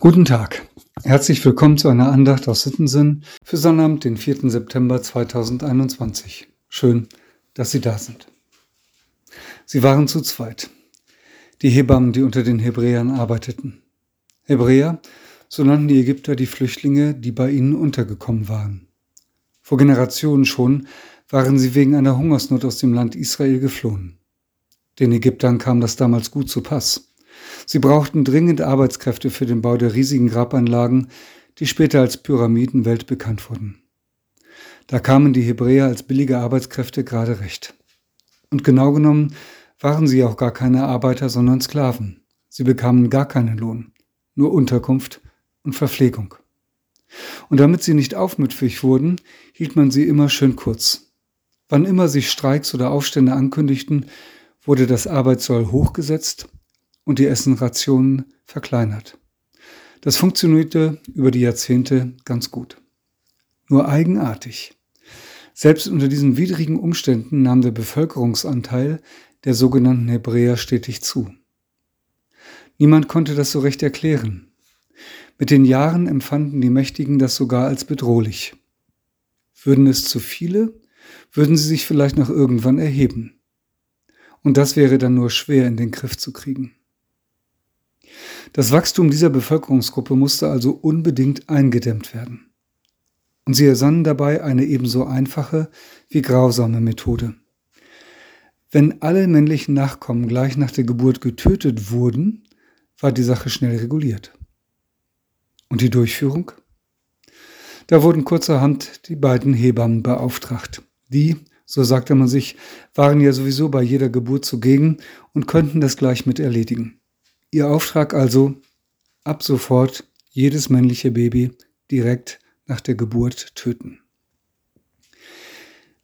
Guten Tag. Herzlich willkommen zu einer Andacht aus Sittensinn für Sonnabend, den 4. September 2021. Schön, dass Sie da sind. Sie waren zu zweit. Die Hebammen, die unter den Hebräern arbeiteten. Hebräer, so nannten die Ägypter die Flüchtlinge, die bei ihnen untergekommen waren. Vor Generationen schon waren sie wegen einer Hungersnot aus dem Land Israel geflohen. Den Ägyptern kam das damals gut zu Pass. Sie brauchten dringend Arbeitskräfte für den Bau der riesigen Grabanlagen, die später als Pyramiden weltbekannt wurden. Da kamen die Hebräer als billige Arbeitskräfte gerade recht. Und genau genommen waren sie auch gar keine Arbeiter, sondern Sklaven. Sie bekamen gar keinen Lohn, nur Unterkunft und Verpflegung. Und damit sie nicht aufmüpfig wurden, hielt man sie immer schön kurz. Wann immer sich Streiks oder Aufstände ankündigten, wurde das Arbeitssoll hochgesetzt und die Essenrationen verkleinert. Das funktionierte über die Jahrzehnte ganz gut. Nur eigenartig. Selbst unter diesen widrigen Umständen nahm der Bevölkerungsanteil der sogenannten Hebräer stetig zu. Niemand konnte das so recht erklären. Mit den Jahren empfanden die Mächtigen das sogar als bedrohlich. Würden es zu viele, würden sie sich vielleicht noch irgendwann erheben. Und das wäre dann nur schwer in den Griff zu kriegen. Das Wachstum dieser Bevölkerungsgruppe musste also unbedingt eingedämmt werden. Und sie ersannen dabei eine ebenso einfache wie grausame Methode. Wenn alle männlichen Nachkommen gleich nach der Geburt getötet wurden, war die Sache schnell reguliert. Und die Durchführung? Da wurden kurzerhand die beiden Hebammen beauftragt. Die, so sagte man sich, waren ja sowieso bei jeder Geburt zugegen und könnten das gleich mit erledigen. Ihr Auftrag also, ab sofort jedes männliche Baby direkt nach der Geburt töten.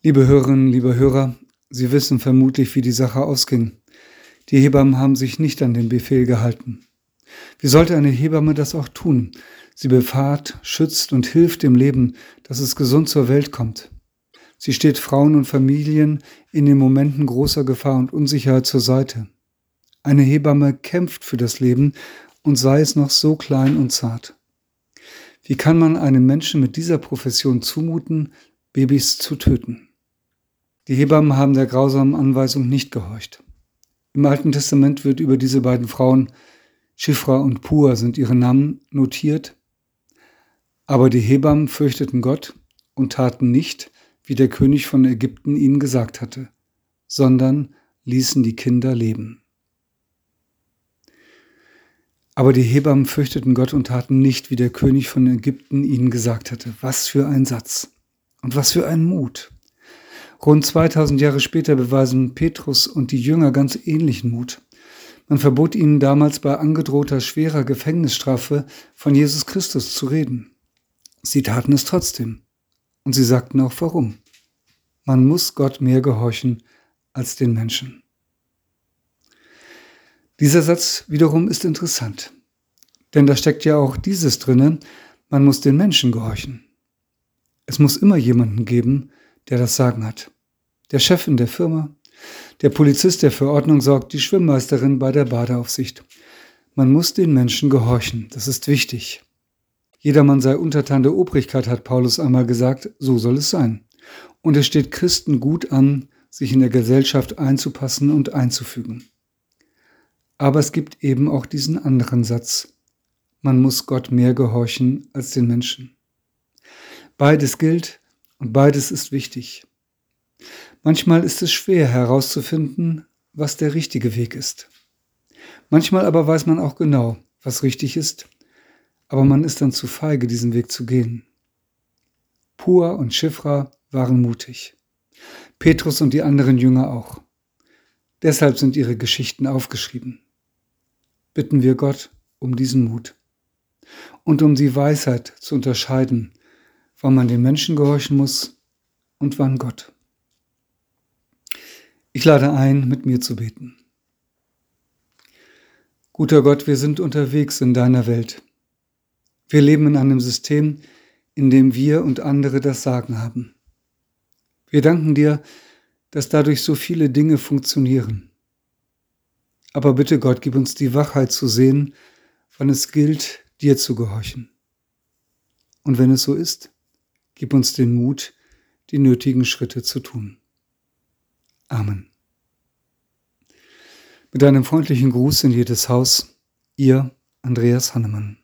Liebe Hörerinnen, liebe Hörer, Sie wissen vermutlich, wie die Sache ausging. Die Hebammen haben sich nicht an den Befehl gehalten. Wie sollte eine Hebamme das auch tun? Sie befahrt, schützt und hilft dem Leben, dass es gesund zur Welt kommt. Sie steht Frauen und Familien in den Momenten großer Gefahr und Unsicherheit zur Seite. Eine Hebamme kämpft für das Leben und sei es noch so klein und zart. Wie kann man einem Menschen mit dieser Profession zumuten, Babys zu töten? Die Hebammen haben der grausamen Anweisung nicht gehorcht. Im Alten Testament wird über diese beiden Frauen, Schifra und Pua sind ihre Namen, notiert. Aber die Hebammen fürchteten Gott und taten nicht, wie der König von Ägypten ihnen gesagt hatte, sondern ließen die Kinder leben. Aber die Hebammen fürchteten Gott und taten nicht, wie der König von Ägypten ihnen gesagt hatte. Was für ein Satz und was für ein Mut. Rund 2000 Jahre später beweisen Petrus und die Jünger ganz ähnlichen Mut. Man verbot ihnen damals bei angedrohter schwerer Gefängnisstrafe von Jesus Christus zu reden. Sie taten es trotzdem. Und sie sagten auch warum. Man muss Gott mehr gehorchen als den Menschen. Dieser Satz wiederum ist interessant, denn da steckt ja auch dieses drinne, man muss den Menschen gehorchen. Es muss immer jemanden geben, der das Sagen hat. Der Chef in der Firma, der Polizist, der für Ordnung sorgt, die Schwimmmeisterin bei der Badeaufsicht. Man muss den Menschen gehorchen, das ist wichtig. Jedermann sei untertan der Obrigkeit, hat Paulus einmal gesagt, so soll es sein. Und es steht Christen gut an, sich in der Gesellschaft einzupassen und einzufügen. Aber es gibt eben auch diesen anderen Satz. Man muss Gott mehr gehorchen als den Menschen. Beides gilt und beides ist wichtig. Manchmal ist es schwer herauszufinden, was der richtige Weg ist. Manchmal aber weiß man auch genau, was richtig ist, aber man ist dann zu feige, diesen Weg zu gehen. Pur und Schifra waren mutig. Petrus und die anderen Jünger auch. Deshalb sind ihre Geschichten aufgeschrieben bitten wir Gott um diesen Mut und um die Weisheit zu unterscheiden, wann man den Menschen gehorchen muss und wann Gott. Ich lade ein, mit mir zu beten. Guter Gott, wir sind unterwegs in deiner Welt. Wir leben in einem System, in dem wir und andere das Sagen haben. Wir danken dir, dass dadurch so viele Dinge funktionieren. Aber bitte Gott, gib uns die Wachheit zu sehen, wann es gilt, dir zu gehorchen. Und wenn es so ist, gib uns den Mut, die nötigen Schritte zu tun. Amen. Mit einem freundlichen Gruß in jedes Haus, ihr Andreas Hannemann.